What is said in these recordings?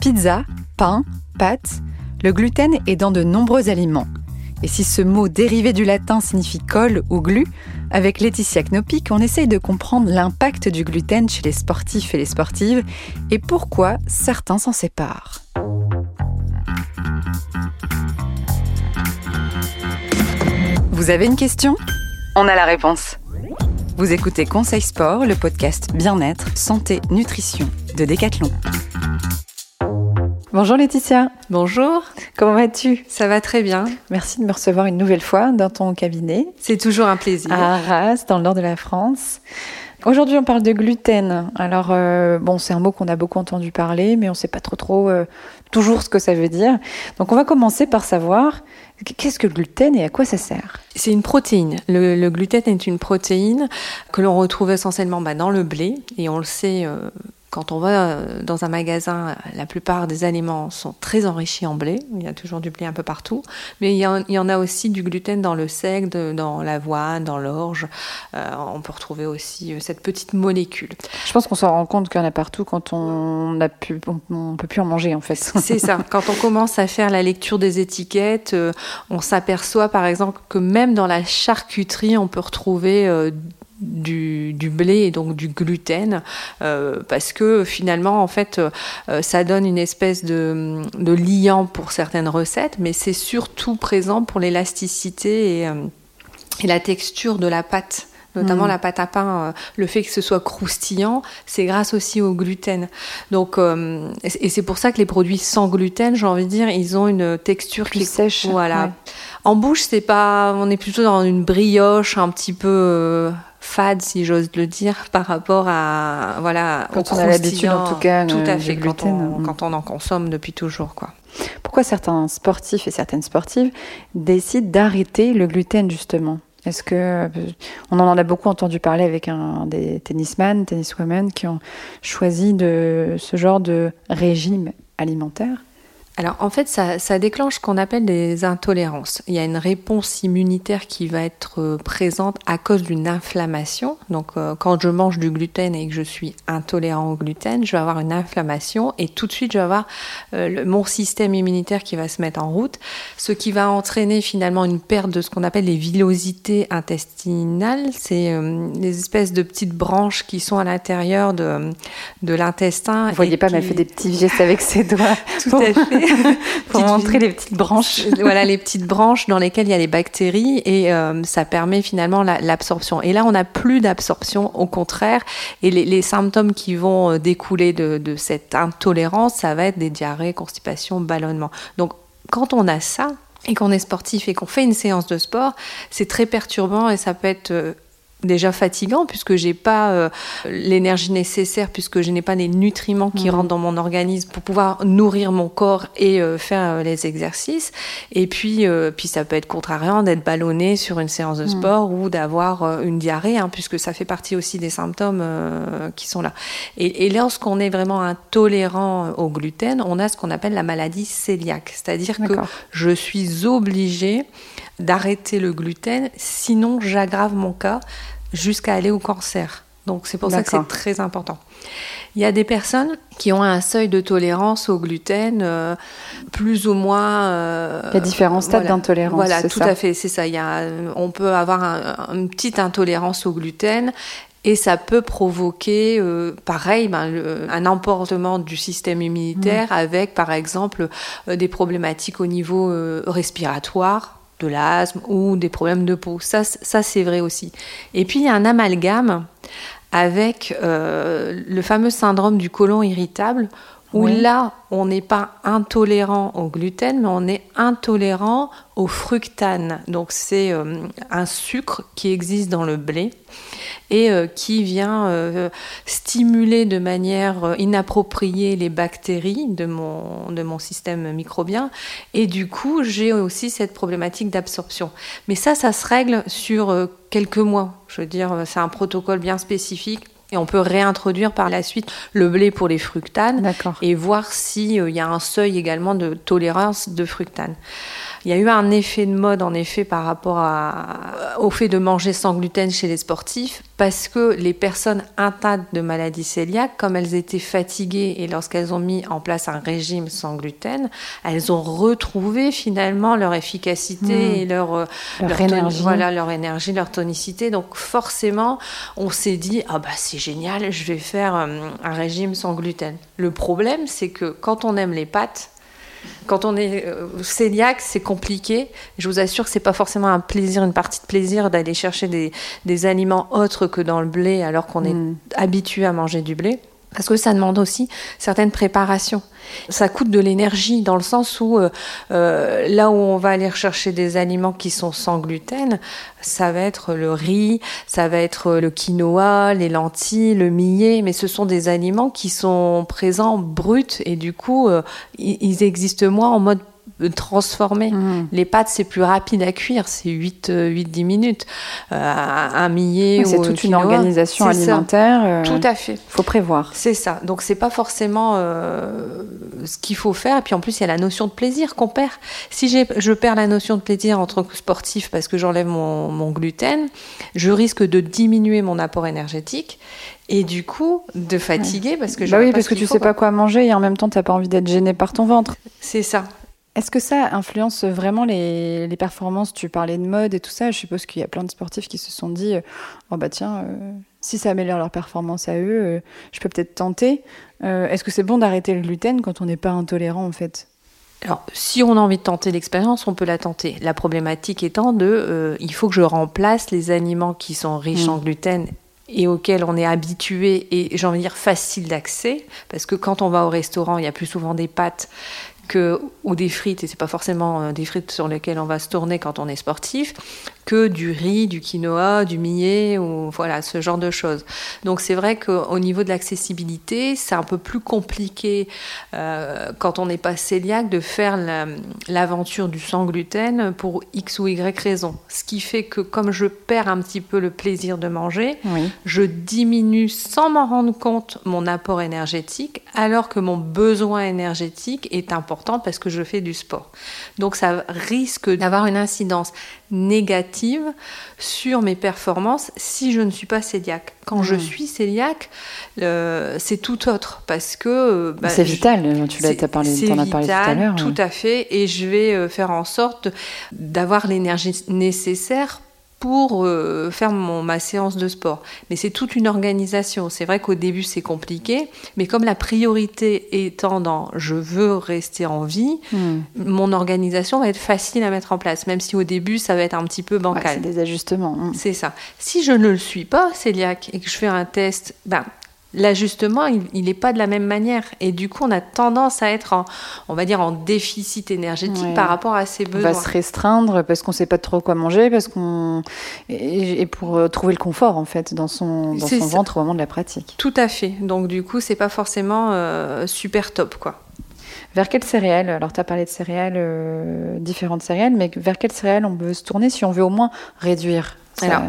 Pizza, pain, pâtes, le gluten est dans de nombreux aliments. Et si ce mot dérivé du latin signifie colle ou glu, avec Laetitia Knopik, on essaye de comprendre l'impact du gluten chez les sportifs et les sportives et pourquoi certains s'en séparent. Vous avez une question? On a la réponse. Vous écoutez Conseil Sport, le podcast Bien-être, Santé, Nutrition de Decathlon. Bonjour Laetitia. Bonjour. Comment vas-tu? Ça va très bien. Merci de me recevoir une nouvelle fois dans ton cabinet. C'est toujours un plaisir. À Arras, dans le nord de la France. Aujourd'hui, on parle de gluten. Alors, euh, bon, c'est un mot qu'on a beaucoup entendu parler, mais on ne sait pas trop, trop euh, toujours ce que ça veut dire. Donc, on va commencer par savoir qu'est-ce que le gluten et à quoi ça sert? C'est une protéine. Le, gluten est une protéine que l'on retrouve essentiellement bah, dans le blé, et on le sait. Euh, quand on va euh, dans un magasin, la plupart des aliments sont très enrichis en blé. Il y a toujours du blé un peu partout. Mais il y en, a aussi du gluten dans le sec, dans l'avoine, dans l'orge. Euh, on peut retrouver aussi euh, cette petite molécule. Je pense qu'on s'en rend compte qu'il y en a partout quand on ne peut plus en manger en fait. C'est ça. Quand on commence à faire la lecture des étiquettes, on s'aperçoit par exemple que même dans la charcuterie, on peut retrouver du, blé et donc du gluten euh, parce que finalement en fait euh, ça donne une espèce de, liant pour certaines recettes mais c'est surtout présent pour l'élasticité et, euh, la texture de la pâte notamment mm. la pâte à pain, le fait que ce soit croustillant, c'est grâce aussi au gluten. Donc, et c'est pour ça que les produits sans gluten, j'ai envie de dire, ils ont une texture plus qui sèche. Voilà. En bouche, c'est pas, on est plutôt dans une brioche un petit peu fade, si j'ose le dire, par rapport à voilà quand on a l'habitude en tout cas tout à fait quand on, mm. quand on en consomme depuis toujours quoi. Pourquoi certains sportifs et certaines sportives décident d'arrêter le gluten justement? Est-ce que on en a beaucoup entendu parler avec un des tennisman, tenniswomen qui ont choisi de ce genre de régime alimentaire? Alors en fait, ça, déclenche ce qu'on appelle des intolérances. Il y a une réponse immunitaire qui va être euh, présente à cause d'une inflammation. Donc euh, quand je mange du gluten et que je suis intolérant au gluten, je vais avoir une inflammation et tout de suite je vais avoir euh, mon système immunitaire qui va se mettre en route, ce qui va entraîner finalement une perte de ce qu'on appelle les villosités intestinales. C'est des espèces de petites branches qui sont à l'intérieur de, de l'intestin. Vous voyez pas, mais elle fait des petits gestes avec ses doigts. Tout à fait. pour montrer les petites branches. voilà, les petites branches dans lesquelles il y a les bactéries et euh, ça permet finalement l'absorption. et là, on n'a plus d'absorption, au contraire. Et les, symptômes qui vont euh, découler de, cette intolérance, ça va être des diarrhées, constipation, ballonnement. Donc, quand on a ça, et qu'on est sportif et qu'on fait une séance de sport, c'est très perturbant et ça peut être euh, déjà fatigant puisque j'ai pas euh, l'énergie nécessaire puisque je n'ai pas les nutriments qui mhm. rentrent dans mon organisme pour pouvoir nourrir mon corps et euh, faire euh, les exercices et puis puis ça peut être contrariant d'être ballonné sur une séance de mhm. sport ou d'avoir une diarrhée hein, puisque ça fait partie aussi des symptômes qui sont là et, et lorsqu'on est vraiment intolérant au gluten on a ce qu'on appelle la maladie cœliaque c'est-à-dire que je suis obligée d'arrêter le gluten, sinon j'aggrave mon cas jusqu'à aller au cancer. Donc c'est pour ça que c'est très important. Il y a des personnes qui ont un seuil de tolérance au gluten euh, plus ou moins. Euh, il y a différents stades d'intolérance. Voilà, tout à fait, c'est ça. Il y a, on peut avoir une petite intolérance au gluten et ça peut provoquer, euh, pareil, ben, un emportement du système immunitaire mmh. avec, par exemple, des problématiques au niveau respiratoire de l'asthme ou des problèmes de peau. Ça, c'est vrai aussi. Et puis il y a un amalgame avec euh, le fameux syndrome du côlon irritable où là, on n'est pas intolérant au gluten, mais on est intolérant au fructane. Donc c'est euh, un sucre qui existe dans le blé et euh, qui vient euh, stimuler de manière inappropriée les bactéries de mon, de mon système microbien. Et du coup, j'ai aussi cette problématique d'absorption. Mais ça, ça se règle sur quelques mois. Je veux dire, c'est un protocole bien spécifique et on peut réintroduire par la suite le blé pour les fructanes et voir s'il euh, y a un seuil également de tolérance de fructane. Il y a eu un effet de mode, en effet, par rapport au fait de manger sans gluten chez les sportifs, parce que les personnes atteintes de maladie cœliaque, comme elles étaient fatiguées et lorsqu'elles ont mis en place un régime sans gluten, elles ont retrouvé finalement leur efficacité hmm. et leur, euh, leur, énergie. voilà, leur énergie, leur tonicité. Donc forcément, on s'est dit, ah bah c'est génial, je vais faire euh, un régime sans gluten. Le problème, c'est que quand on aime les pâtes, quand on est euh, cœliaque, c'est compliqué. Je vous assure que c'est pas forcément un plaisir, une partie de plaisir d'aller chercher des, aliments autres que dans le blé alors qu'on est mm. habitué à manger du blé. Parce que ça demande aussi certaines préparations. Ça coûte de l'énergie dans le sens où euh, euh, là où on va aller chercher des aliments qui sont sans gluten, ça va être le riz, ça va être le quinoa, les lentilles, le millet, mais ce sont des aliments qui sont présents bruts et du coup euh, ils existent moins en mode transformer. Mmh. Les pâtes, c'est plus rapide à cuire, c'est 8-10 euh, minutes. Euh, un millet C'est toute une organisation alimentaire. Euh, Tout à fait. Il faut prévoir. C'est ça. Donc, c'est pas forcément ce qu'il faut faire. Et puis, en plus, il y a la notion de plaisir qu'on perd. Si je perds la notion de plaisir en tant que sportif parce que j'enlève mon, gluten, je risque de diminuer mon apport énergétique et du coup de fatiguer parce que bah oui parce que tu sais pas quoi manger et en même temps tu n'as pas envie d'être gêné par ton ventre. C'est ça. Est-ce que ça influence vraiment les, performances? Tu parlais de mode et tout ça. Je suppose qu'il y a plein de sportifs qui se sont dit Oh, bah tiens, euh, si ça améliore leur performance à eux, euh, je peux peut-être tenter. Euh, est-ce que c'est bon d'arrêter le gluten quand on n'est pas intolérant en fait? Alors, si on a envie de tenter l'expérience, on peut la tenter. La problématique étant de, il faut que je remplace les aliments qui sont riches en mm. gluten et auxquels on est habitué et j'ai envie de dire facile d'accès, parce que quand on va au restaurant, il y a plus souvent des pâtes ou des frites, et c'est pas forcément euh, des frites sur lesquelles on va se tourner quand on est sportif, que du riz, du quinoa, du millet, ou voilà, ce genre de choses. Donc c'est vrai qu'au niveau de l'accessibilité, c'est un peu plus compliqué euh, quand on n'est pas cœliaque de faire l'aventure du sans gluten pour X ou Y raison. Ce qui fait que comme je perds un petit peu le plaisir de manger, je diminue sans m'en rendre compte mon apport énergétique, alors que mon besoin énergétique est important parce que je fais du sport. Donc ça risque d'avoir une incidence négative sur mes performances si je ne suis pas cœliaque. Quand je hmm. suis cœliaque, c'est tout autre parce que bah, c'est vital. Tu l'as parlé, en as parlé tout à l'heure. Tout à fait, et je vais euh, faire en sorte d'avoir l'énergie nécessaire pour euh, faire mon, ma séance de sport. Mais c'est toute une organisation. C'est vrai qu'au début c'est compliqué, mais comme la priorité étant dans je veux rester en vie, hmm. mon organisation va être facile à mettre en place, même si au début ça va être un petit peu bancal. c'est des ajustements. Hein. C'est ça. Si je ne le suis pas, cœliaque, et que je fais un test, ben, l'ajustement, il n'est pas de la même manière. Et du coup, on a tendance à être, en, on va dire, en déficit énergétique par rapport à ses besoins. On va se restreindre parce qu'on ne sait pas trop quoi manger, parce qu'on et, pour euh, trouver le confort en fait dans son, dans son ventre au moment de la pratique. Tout à fait. Donc du coup, c'est pas forcément euh, super top, quoi. Vers quelles céréales Alors, tu as parlé de céréales, euh, différentes céréales, mais vers quelles céréales on peut se tourner si on veut au moins réduire alors,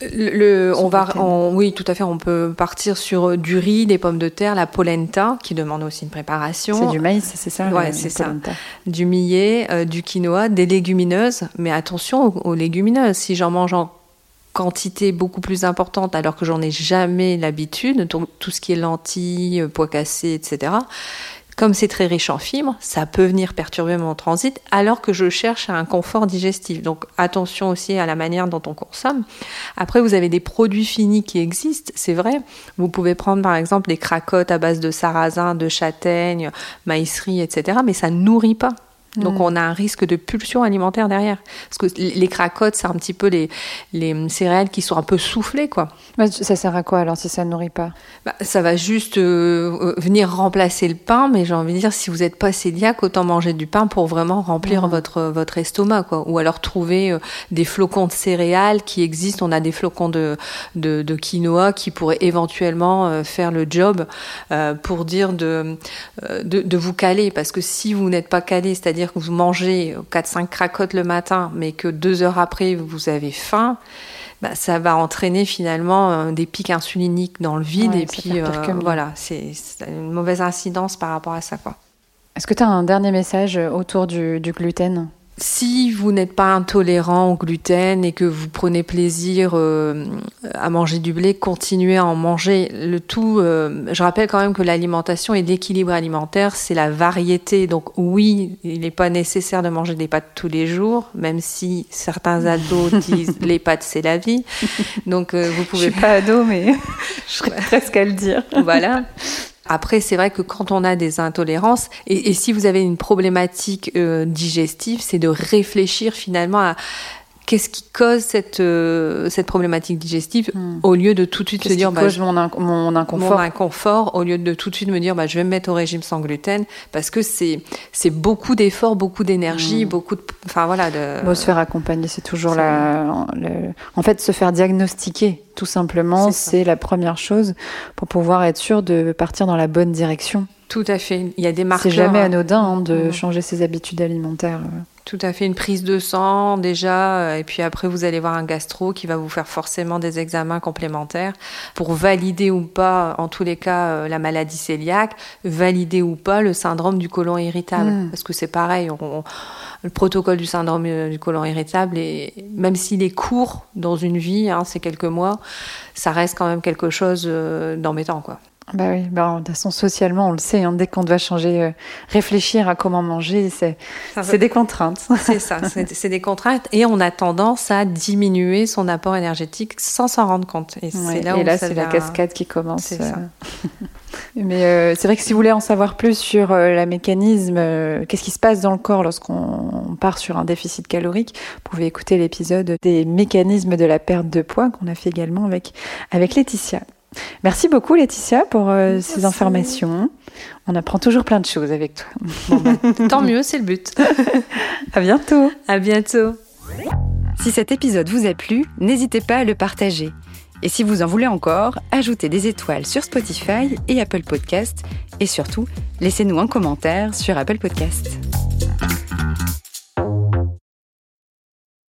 le, on va, oui, tout à fait. On peut partir sur du riz, des pommes de terre, la polenta, qui demande aussi une préparation. C'est du maïs, c'est ça Ouais, c'est ça. Du millet, euh, du quinoa, des légumineuses. Mais attention aux, légumineuses. Si j'en mange en quantité beaucoup plus importante alors que j'en ai jamais l'habitude, tout ce qui est lentilles, pois cassés, etc. Comme c'est très riche en fibres, ça peut venir perturber mon transit alors que je cherche un confort digestif. Donc attention aussi à la manière dont on consomme. Après, vous avez des produits finis qui existent, c'est vrai. Vous pouvez prendre par exemple les cracottes à base de sarrasin, de châtaigne, maïsserie, etc. Mais ça ne nourrit pas. Donc mm. on a un risque de pulsion alimentaire derrière. Parce que les cracottes, c'est un petit peu les, les céréales qui sont un peu soufflées, quoi. Ça sert à quoi alors si ça ne nourrit pas? Bah, Ça va juste euh, euh, venir remplacer le pain, mais j'ai envie de dire, si vous n'êtes pas cœliaque, autant manger du pain pour vraiment remplir mm. votre, votre estomac, quoi. Ou alors trouver euh, des flocons de céréales qui existent. On a des flocons de, de, de quinoa qui pourraient éventuellement faire le job pour dire de, de, de vous caler. Parce que si vous n'êtes pas calé, c'est-à-dire que vous mangez 4-5 cracottes le matin, mais que deux heures après, vous avez faim, bah, ça va entraîner finalement euh, des pics insuliniques dans le vide. et puis euh, voilà, c'est une mauvaise incidence par rapport à ça. Est-ce que tu as un dernier message autour du, gluten? Si vous n'êtes pas intolérant au gluten et que vous prenez plaisir euh, à manger du blé, continuez à en manger. Le tout, euh, je rappelle quand même que l'alimentation et l'équilibre alimentaire, c'est la variété. Donc oui, il n'est pas nécessaire de manger des pâtes tous les jours, même si certains ados disent les pâtes c'est la vie. Donc euh, vous pouvez. Je suis pas ado, mais je serais presque à le dire. Voilà. Après, c'est vrai que quand on a des intolérances, et, si vous avez une problématique euh, digestive, c'est de réfléchir finalement à qu'est-ce qui cause cette, euh, cette problématique digestive hmm. au lieu de tout de suite se dire bah, cause mon, mon, inconfort mon inconfort au lieu de tout de suite me dire bah, je vais me mettre au régime sans gluten parce que c'est c'est beaucoup d'efforts beaucoup d'énergie hmm. beaucoup de enfin voilà de bon, se faire accompagner c'est toujours la en fait se faire diagnostiquer tout simplement c'est la première chose pour pouvoir être sûr de partir dans la bonne direction tout à fait il y a des marqueurs c'est jamais hein. anodin hein, de hmm. changer ses habitudes alimentaires tout à fait, une prise de sang déjà, euh, et puis après vous allez voir un gastro qui va vous faire forcément des examens complémentaires pour valider ou pas, en tous les cas, euh, la maladie cœliaque, valider ou pas le syndrome du côlon irritable. Hmm. Parce que c'est pareil, le protocole du syndrome euh, du côlon irritable, et même s'il est court dans une vie, hein, c'est quelques mois, ça reste quand même quelque chose d'embêtant. quoi. Bah oui, bah, de toute façon, socialement, on le sait, hein, dès qu'on doit changer, euh, réfléchir à comment manger, c'est des contraintes. C'est ça, c'est des contraintes. Et on a tendance à diminuer son apport énergétique sans s'en rendre compte. Et, là, et là, c'est la cascade qui commence. C'est ça. Euh. Mais euh, c'est vrai que si vous voulez en savoir plus sur le mécanisme, qu'est-ce qui se passe dans le corps lorsqu'on part sur un déficit calorique, vous pouvez écouter l'épisode des mécanismes de la perte de poids qu'on a fait également avec, avec Laetitia. Merci beaucoup Laetitia pour euh, ces informations. On apprend toujours plein de choses avec toi. Bah, tant mieux, c'est le but. à bientôt. À bientôt. Si cet épisode vous a plu, n'hésitez pas à le partager. Et si vous en voulez encore, ajoutez des étoiles sur Spotify et Apple Podcast. Et surtout, laissez-nous un commentaire sur Apple Podcast.